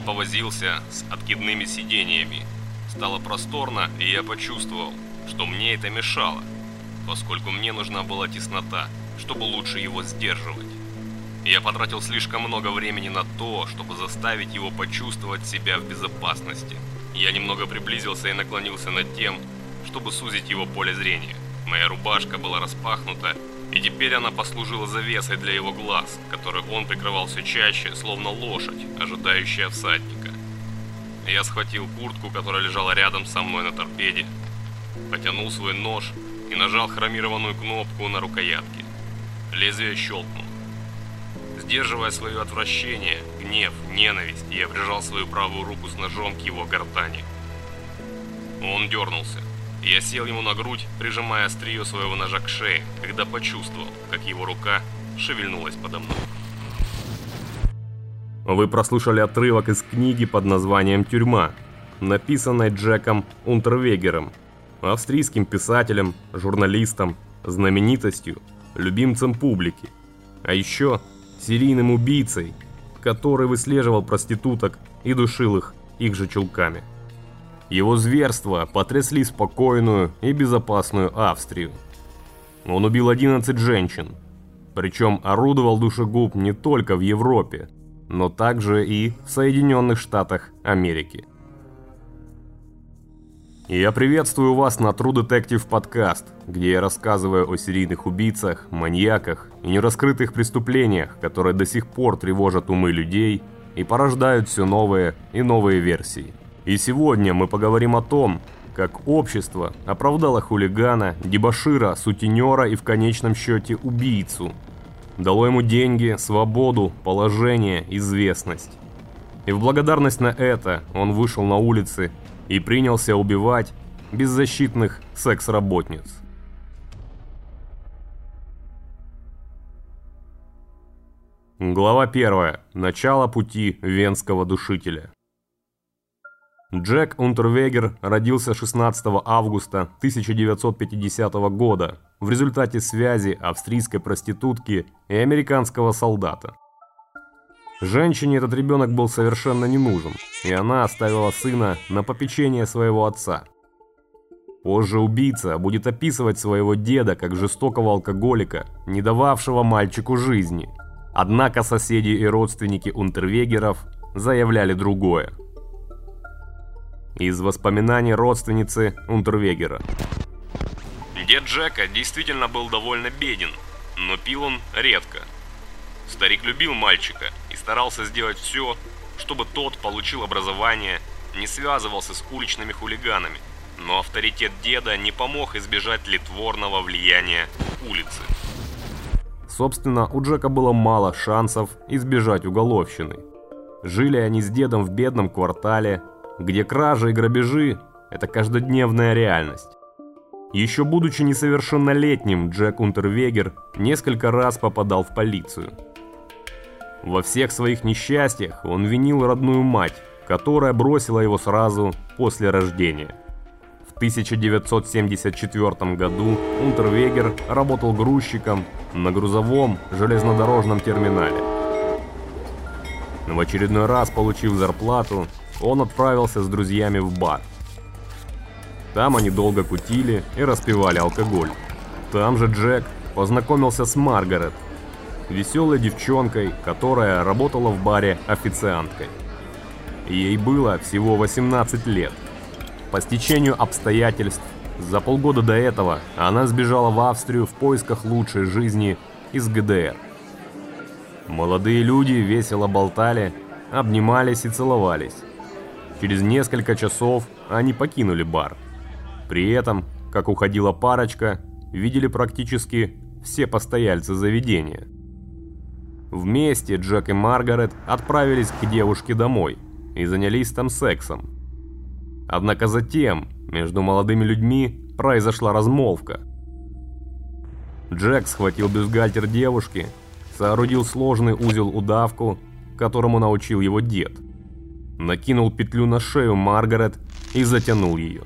Он повозился с откидными сиденьями. Стало просторно, и я почувствовал, что мне это мешало, поскольку мне нужна была теснота, чтобы лучше его сдерживать. Я потратил слишком много времени на то, чтобы заставить его почувствовать себя в безопасности. Я немного приблизился и наклонился над тем, чтобы сузить его поле зрения. Моя рубашка была распахнута, и теперь она послужила завесой для его глаз, который он прикрывал все чаще, словно лошадь, ожидающая всадника. Я схватил куртку, которая лежала рядом со мной на торпеде, потянул свой нож и нажал хромированную кнопку на рукоятке. Лезвие щелкнуло. Сдерживая свое отвращение, гнев, ненависть, я прижал свою правую руку с ножом к его гортани. Он дернулся. Я сел ему на грудь, прижимая острие своего ножа к шее, когда почувствовал, как его рука шевельнулась подо мной. Вы прослушали отрывок из книги под названием «Тюрьма», написанной Джеком Унтервегером, австрийским писателем, журналистом, знаменитостью, любимцем публики. А еще серийным убийцей, который выслеживал проституток и душил их их же чулками. Его зверства потрясли спокойную и безопасную Австрию. Он убил 11 женщин, причем орудовал душегуб не только в Европе, но также и в Соединенных Штатах Америки. Я приветствую вас на True Detective Podcast, где я рассказываю о серийных убийцах, маньяках и нераскрытых преступлениях, которые до сих пор тревожат умы людей и порождают все новые и новые версии. И сегодня мы поговорим о том, как общество оправдало хулигана, дебошира, сутенера и в конечном счете убийцу. Дало ему деньги, свободу, положение, известность. И в благодарность на это он вышел на улицы и принялся убивать беззащитных секс-работниц. Глава 1. Начало пути венского душителя. Джек Унтервегер родился 16 августа 1950 года в результате связи австрийской проститутки и американского солдата. Женщине этот ребенок был совершенно не нужен, и она оставила сына на попечение своего отца. Позже убийца будет описывать своего деда как жестокого алкоголика, не дававшего мальчику жизни. Однако соседи и родственники Унтервегеров заявляли другое. Из воспоминаний родственницы Унтервегера. Дед Джека действительно был довольно беден, но пил он редко. Старик любил мальчика и старался сделать все, чтобы тот получил образование, не связывался с уличными хулиганами, но авторитет деда не помог избежать литворного влияния улицы. Собственно, у Джека было мало шансов избежать уголовщины. Жили они с дедом в бедном квартале, где кражи и грабежи – это каждодневная реальность. Еще будучи несовершеннолетним, Джек Унтервегер несколько раз попадал в полицию – во всех своих несчастьях он винил родную мать, которая бросила его сразу после рождения. В 1974 году Унтервегер работал грузчиком на грузовом железнодорожном терминале. В очередной раз, получив зарплату, он отправился с друзьями в бар. Там они долго кутили и распивали алкоголь. Там же Джек познакомился с Маргарет, веселой девчонкой, которая работала в баре официанткой. Ей было всего 18 лет. По стечению обстоятельств, за полгода до этого она сбежала в Австрию в поисках лучшей жизни из ГДР. Молодые люди весело болтали, обнимались и целовались. Через несколько часов они покинули бар. При этом, как уходила парочка, видели практически все постояльцы заведения – Вместе Джек и Маргарет отправились к девушке домой и занялись там сексом. Однако затем между молодыми людьми произошла размолвка. Джек схватил бюстгальтер девушки, соорудил сложный узел-удавку, которому научил его дед. Накинул петлю на шею Маргарет и затянул ее.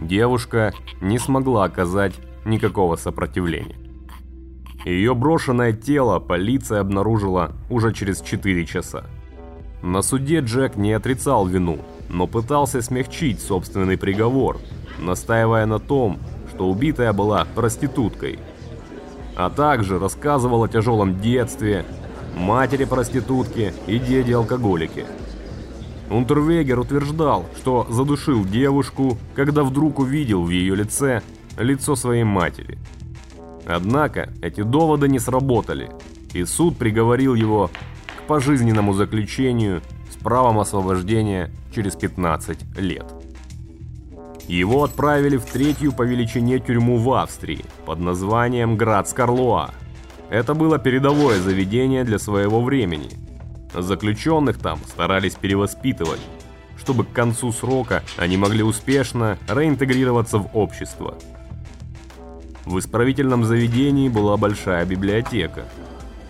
Девушка не смогла оказать никакого сопротивления. Ее брошенное тело полиция обнаружила уже через 4 часа. На суде Джек не отрицал вину, но пытался смягчить собственный приговор, настаивая на том, что убитая была проституткой. А также рассказывал о тяжелом детстве, матери проститутки и деде алкоголике. Унтервегер утверждал, что задушил девушку, когда вдруг увидел в ее лице лицо своей матери. Однако эти доводы не сработали, и суд приговорил его к пожизненному заключению с правом освобождения через 15 лет. Его отправили в третью по величине тюрьму в Австрии под названием Град Скарлуа. Это было передовое заведение для своего времени. Заключенных там старались перевоспитывать, чтобы к концу срока они могли успешно реинтегрироваться в общество. В исправительном заведении была большая библиотека.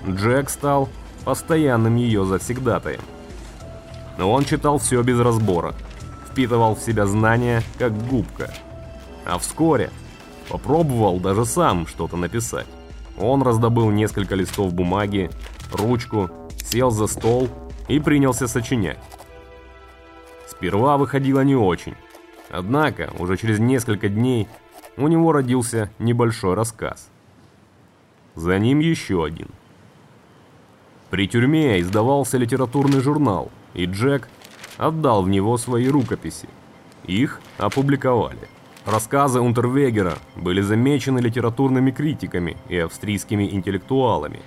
Джек стал постоянным ее завсегдатаем. Но он читал все без разбора – впитывал в себя знания, как губка. А вскоре попробовал даже сам что-то написать. Он раздобыл несколько листов бумаги, ручку, сел за стол и принялся сочинять. Сперва выходило не очень. Однако, уже через несколько дней у него родился небольшой рассказ. За ним еще один. При тюрьме издавался литературный журнал, и Джек отдал в него свои рукописи. Их опубликовали. Рассказы Унтервегера были замечены литературными критиками и австрийскими интеллектуалами.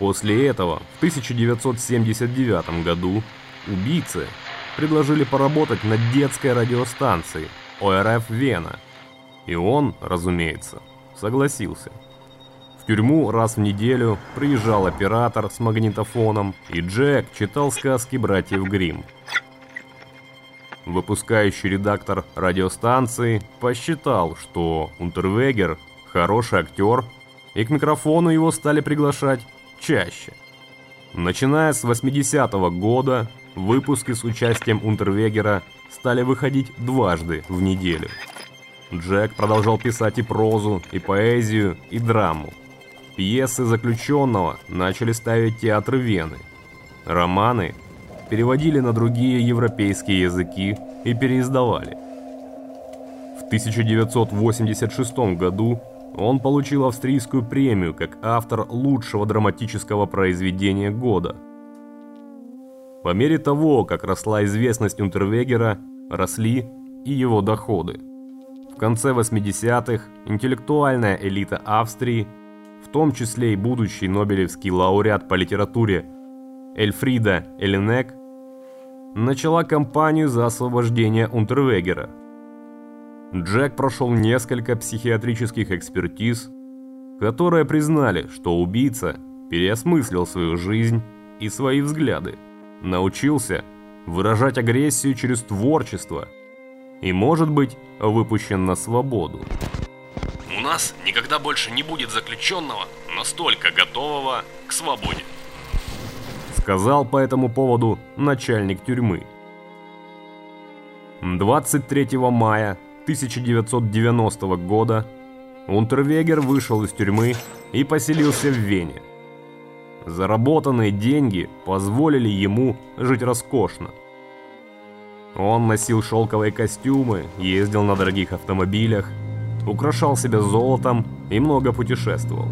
После этого, в 1979 году, убийцы предложили поработать на детской радиостанции ОРФ Вена. И он, разумеется, согласился. В тюрьму раз в неделю приезжал оператор с магнитофоном, и Джек читал сказки братьев Гримм. Выпускающий редактор радиостанции посчитал, что Унтервегер хороший актер, и к микрофону его стали приглашать чаще. Начиная с 80-го года, выпуски с участием Унтервегера стали выходить дважды в неделю. Джек продолжал писать и прозу, и поэзию, и драму. Пьесы заключенного начали ставить театры Вены. Романы переводили на другие европейские языки и переиздавали. В 1986 году он получил австрийскую премию как автор лучшего драматического произведения года. По мере того, как росла известность Унтервегера, росли и его доходы. В конце 80-х интеллектуальная элита Австрии, в том числе и будущий Нобелевский лауреат по литературе Эльфрида Элинек, начала кампанию за освобождение Унтервегера. Джек прошел несколько психиатрических экспертиз, которые признали, что убийца переосмыслил свою жизнь и свои взгляды, научился выражать агрессию через творчество и, может быть, выпущен на свободу. У нас никогда больше не будет заключенного, настолько готового к свободе сказал по этому поводу начальник тюрьмы. 23 мая 1990 года Унтервегер вышел из тюрьмы и поселился в Вене. Заработанные деньги позволили ему жить роскошно. Он носил шелковые костюмы, ездил на дорогих автомобилях, украшал себя золотом и много путешествовал.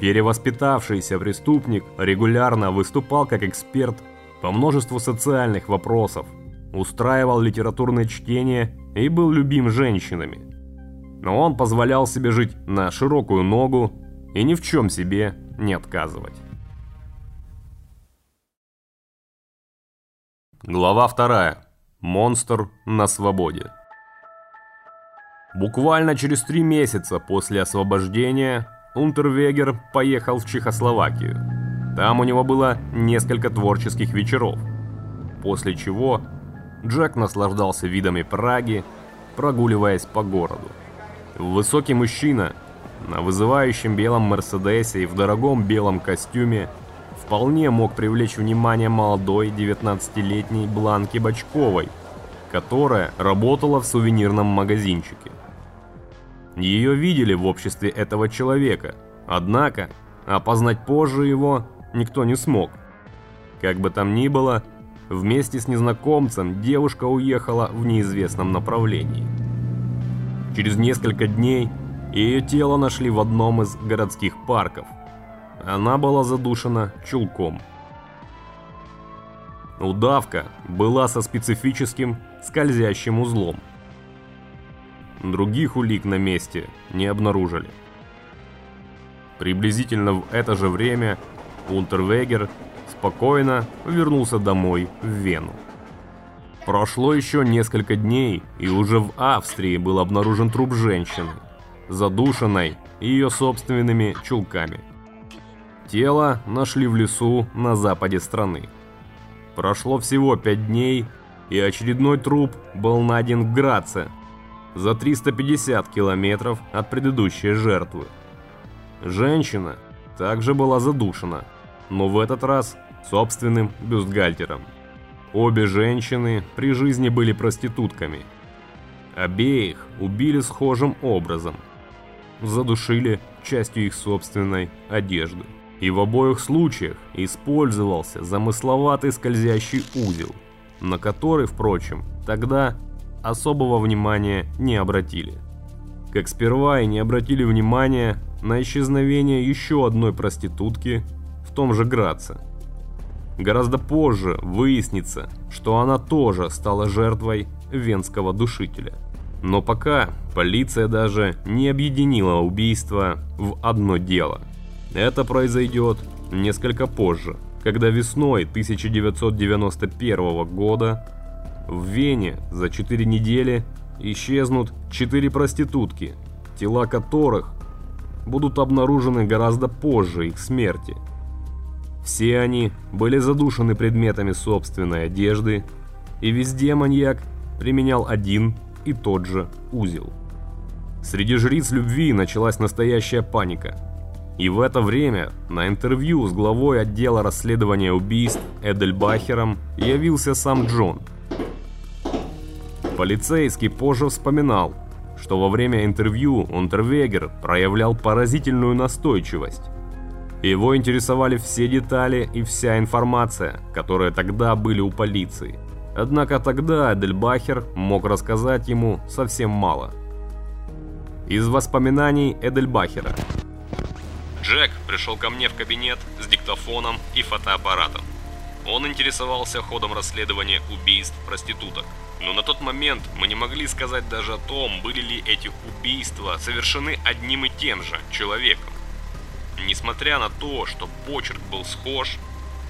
Перевоспитавшийся преступник регулярно выступал как эксперт по множеству социальных вопросов, устраивал литературное чтение и был любим женщинами. Но он позволял себе жить на широкую ногу и ни в чем себе не отказывать. Глава вторая. Монстр на свободе. Буквально через три месяца после освобождения Унтервегер поехал в Чехословакию. Там у него было несколько творческих вечеров. После чего Джек наслаждался видами Праги, прогуливаясь по городу. Высокий мужчина на вызывающем белом Мерседесе и в дорогом белом костюме вполне мог привлечь внимание молодой 19-летней Бланки Бочковой, которая работала в сувенирном магазинчике. Ее видели в обществе этого человека, однако опознать позже его никто не смог. Как бы там ни было, вместе с незнакомцем девушка уехала в неизвестном направлении. Через несколько дней ее тело нашли в одном из городских парков. Она была задушена чулком. Удавка была со специфическим скользящим узлом. Других улик на месте не обнаружили. Приблизительно в это же время Унтервегер спокойно вернулся домой в Вену. Прошло еще несколько дней, и уже в Австрии был обнаружен труп женщины, задушенной ее собственными чулками. Тело нашли в лесу на западе страны. Прошло всего пять дней, и очередной труп был найден в Граце, за 350 километров от предыдущей жертвы. Женщина также была задушена, но в этот раз собственным бюстгальтером. Обе женщины при жизни были проститутками. Обеих убили схожим образом. Задушили частью их собственной одежды. И в обоих случаях использовался замысловатый скользящий узел, на который, впрочем, тогда особого внимания не обратили. Как сперва и не обратили внимания на исчезновение еще одной проститутки том же Граце. Гораздо позже выяснится, что она тоже стала жертвой венского душителя. Но пока полиция даже не объединила убийство в одно дело. Это произойдет несколько позже, когда весной 1991 года в Вене за 4 недели исчезнут 4 проститутки, тела которых будут обнаружены гораздо позже их смерти. Все они были задушены предметами собственной одежды, и везде маньяк применял один и тот же узел. Среди жриц любви началась настоящая паника. И в это время на интервью с главой отдела расследования убийств Эдельбахером явился сам Джон – Полицейский позже вспоминал, что во время интервью Унтервегер проявлял поразительную настойчивость. Его интересовали все детали и вся информация, которые тогда были у полиции. Однако тогда Эдельбахер мог рассказать ему совсем мало. Из воспоминаний Эдельбахера. Джек пришел ко мне в кабинет с диктофоном и фотоаппаратом. Он интересовался ходом расследования убийств проституток. Но на тот момент мы не могли сказать даже о том, были ли эти убийства совершены одним и тем же человеком. Несмотря на то, что почерк был схож,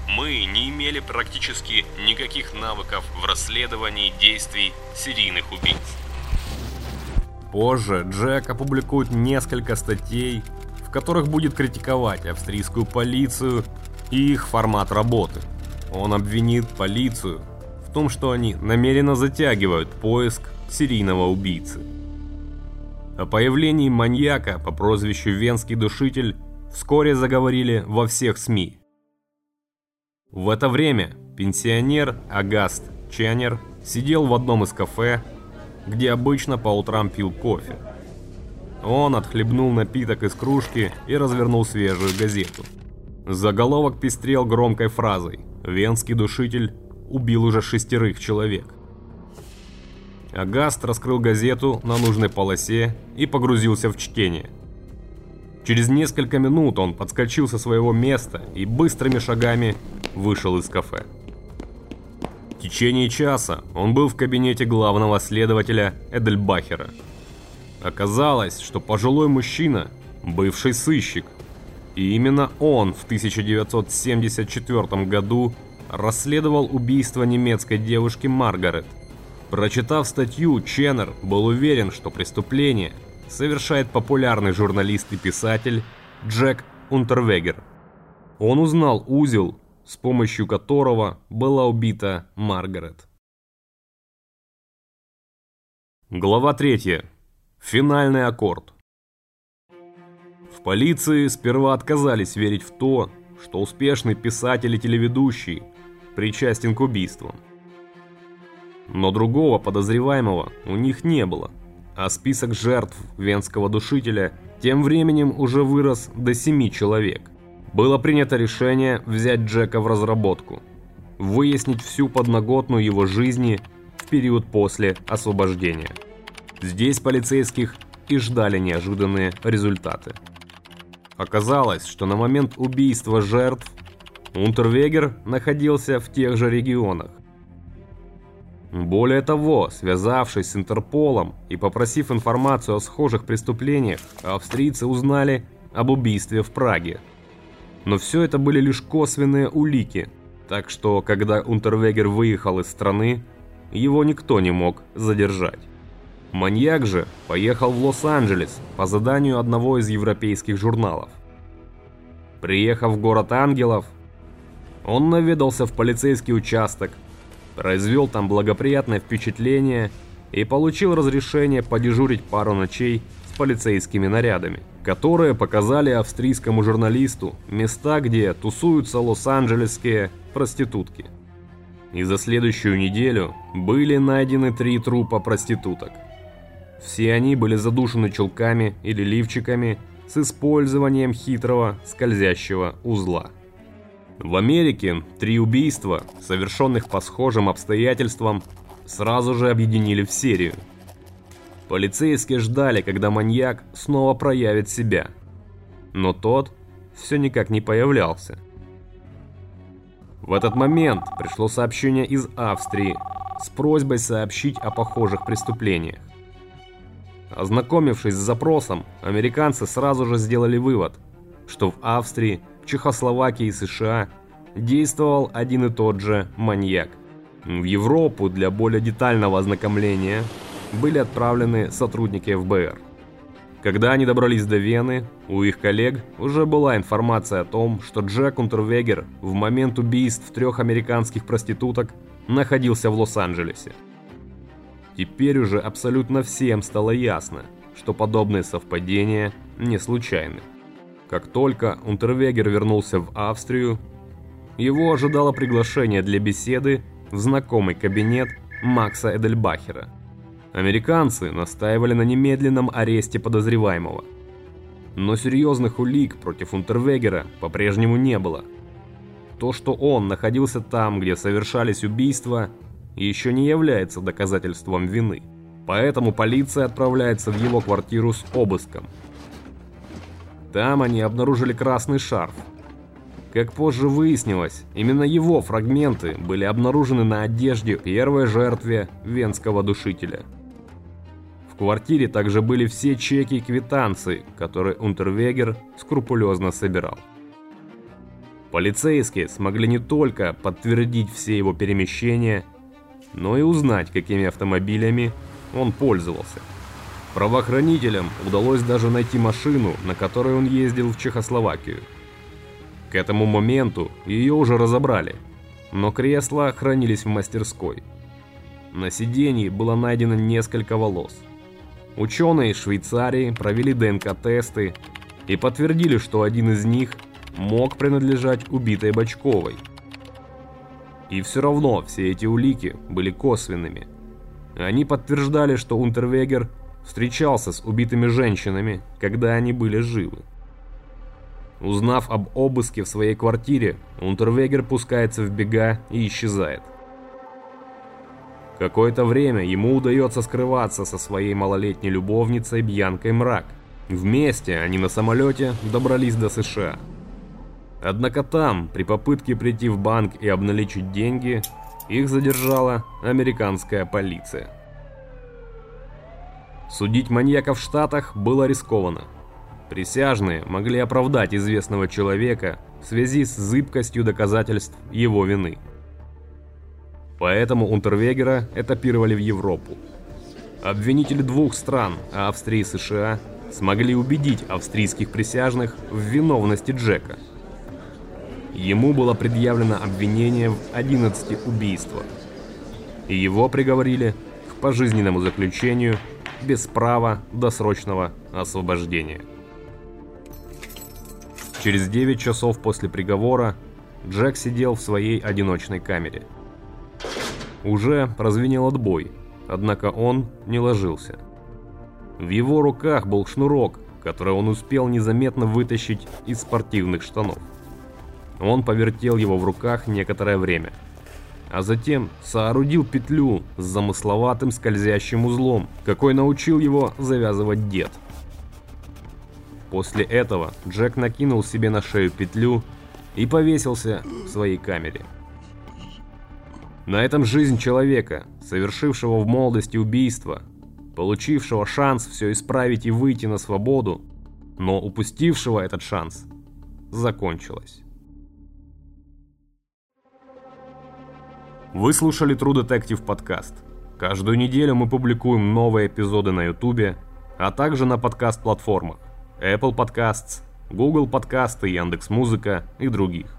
мы не имели практически никаких навыков в расследовании действий серийных убийц. Позже Джек опубликует несколько статей, в которых будет критиковать австрийскую полицию и их формат работы. Он обвинит полицию том, что они намеренно затягивают поиск серийного убийцы. О появлении маньяка по прозвищу Венский Душитель вскоре заговорили во всех СМИ. В это время пенсионер Агаст Ченнер сидел в одном из кафе, где обычно по утрам пил кофе. Он отхлебнул напиток из кружки и развернул свежую газету. Заголовок пестрел громкой фразой «Венский душитель убил уже шестерых человек. Агаст раскрыл газету на нужной полосе и погрузился в чтение. Через несколько минут он подскочил со своего места и быстрыми шагами вышел из кафе. В течение часа он был в кабинете главного следователя Эдельбахера. Оказалось, что пожилой мужчина – бывший сыщик. И именно он в 1974 году расследовал убийство немецкой девушки Маргарет. Прочитав статью, Ченнер был уверен, что преступление совершает популярный журналист и писатель Джек Унтервегер. Он узнал узел, с помощью которого была убита Маргарет. Глава 3. Финальный аккорд. В полиции сперва отказались верить в то, что успешный писатель и телеведущий причастен к убийствам. Но другого подозреваемого у них не было, а список жертв венского душителя тем временем уже вырос до семи человек. Было принято решение взять Джека в разработку, выяснить всю подноготную его жизни в период после освобождения. Здесь полицейских и ждали неожиданные результаты. Оказалось, что на момент убийства жертв Унтервегер находился в тех же регионах. Более того, связавшись с Интерполом и попросив информацию о схожих преступлениях, австрийцы узнали об убийстве в Праге. Но все это были лишь косвенные улики, так что, когда Унтервегер выехал из страны, его никто не мог задержать. Маньяк же поехал в Лос-Анджелес по заданию одного из европейских журналов. Приехав в город ангелов, он наведался в полицейский участок, произвел там благоприятное впечатление и получил разрешение подежурить пару ночей с полицейскими нарядами, которые показали австрийскому журналисту места, где тусуются лос-анджелесские проститутки. И за следующую неделю были найдены три трупа проституток. Все они были задушены чулками или лифчиками с использованием хитрого скользящего узла. В Америке три убийства, совершенных по схожим обстоятельствам, сразу же объединили в серию. Полицейские ждали, когда маньяк снова проявит себя. Но тот все никак не появлялся. В этот момент пришло сообщение из Австрии с просьбой сообщить о похожих преступлениях. Ознакомившись с запросом, американцы сразу же сделали вывод, что в Австрии – Чехословакии и США действовал один и тот же маньяк. В Европу для более детального ознакомления были отправлены сотрудники ФБР. Когда они добрались до Вены, у их коллег уже была информация о том, что Джек Унтервегер в момент убийств трех американских проституток находился в Лос-Анджелесе. Теперь уже абсолютно всем стало ясно, что подобные совпадения не случайны. Как только Унтервегер вернулся в Австрию, его ожидало приглашение для беседы в знакомый кабинет Макса Эдельбахера. Американцы настаивали на немедленном аресте подозреваемого. Но серьезных улик против Унтервегера по-прежнему не было. То, что он находился там, где совершались убийства, еще не является доказательством вины. Поэтому полиция отправляется в его квартиру с обыском – там они обнаружили красный шарф. Как позже выяснилось, именно его фрагменты были обнаружены на одежде первой жертве венского душителя. В квартире также были все чеки и квитанции, которые Унтервегер скрупулезно собирал. Полицейские смогли не только подтвердить все его перемещения, но и узнать, какими автомобилями он пользовался – Правоохранителям удалось даже найти машину, на которой он ездил в Чехословакию. К этому моменту ее уже разобрали, но кресла хранились в мастерской. На сиденье было найдено несколько волос. Ученые из Швейцарии провели ДНК-тесты и подтвердили, что один из них мог принадлежать убитой Бочковой. И все равно все эти улики были косвенными. Они подтверждали, что Унтервегер встречался с убитыми женщинами, когда они были живы. Узнав об обыске в своей квартире, Унтервегер пускается в бега и исчезает. Какое-то время ему удается скрываться со своей малолетней любовницей Бьянкой Мрак. Вместе они на самолете добрались до США. Однако там, при попытке прийти в банк и обналичить деньги, их задержала американская полиция. Судить маньяка в Штатах было рискованно. Присяжные могли оправдать известного человека в связи с зыбкостью доказательств его вины. Поэтому Унтервегера этапировали в Европу. Обвинители двух стран, Австрии и США, смогли убедить австрийских присяжных в виновности Джека. Ему было предъявлено обвинение в 11 убийствах, и его приговорили к пожизненному заключению – без права досрочного освобождения. Через 9 часов после приговора Джек сидел в своей одиночной камере. Уже прозвенел отбой, однако он не ложился. В его руках был шнурок, который он успел незаметно вытащить из спортивных штанов. Он повертел его в руках некоторое время, а затем соорудил петлю с замысловатым скользящим узлом, какой научил его завязывать дед. После этого Джек накинул себе на шею петлю и повесился в своей камере. На этом жизнь человека, совершившего в молодости убийство, получившего шанс все исправить и выйти на свободу, но упустившего этот шанс, закончилась. Вы слушали True Detective подкаст. Каждую неделю мы публикуем новые эпизоды на YouTube, а также на подкаст-платформах Apple Podcasts, Google Подкасты, Яндекс.Музыка и других.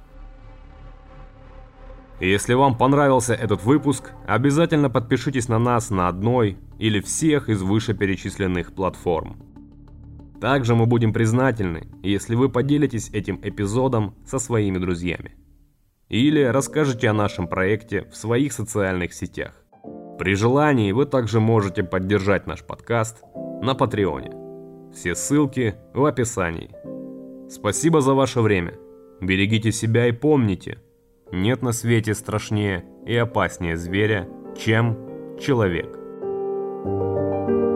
Если вам понравился этот выпуск, обязательно подпишитесь на нас на одной или всех из вышеперечисленных платформ. Также мы будем признательны, если вы поделитесь этим эпизодом со своими друзьями. Или расскажете о нашем проекте в своих социальных сетях. При желании вы также можете поддержать наш подкаст на Патреоне. Все ссылки в описании. Спасибо за ваше время. Берегите себя и помните – нет на свете страшнее и опаснее зверя, чем человек. Thank you.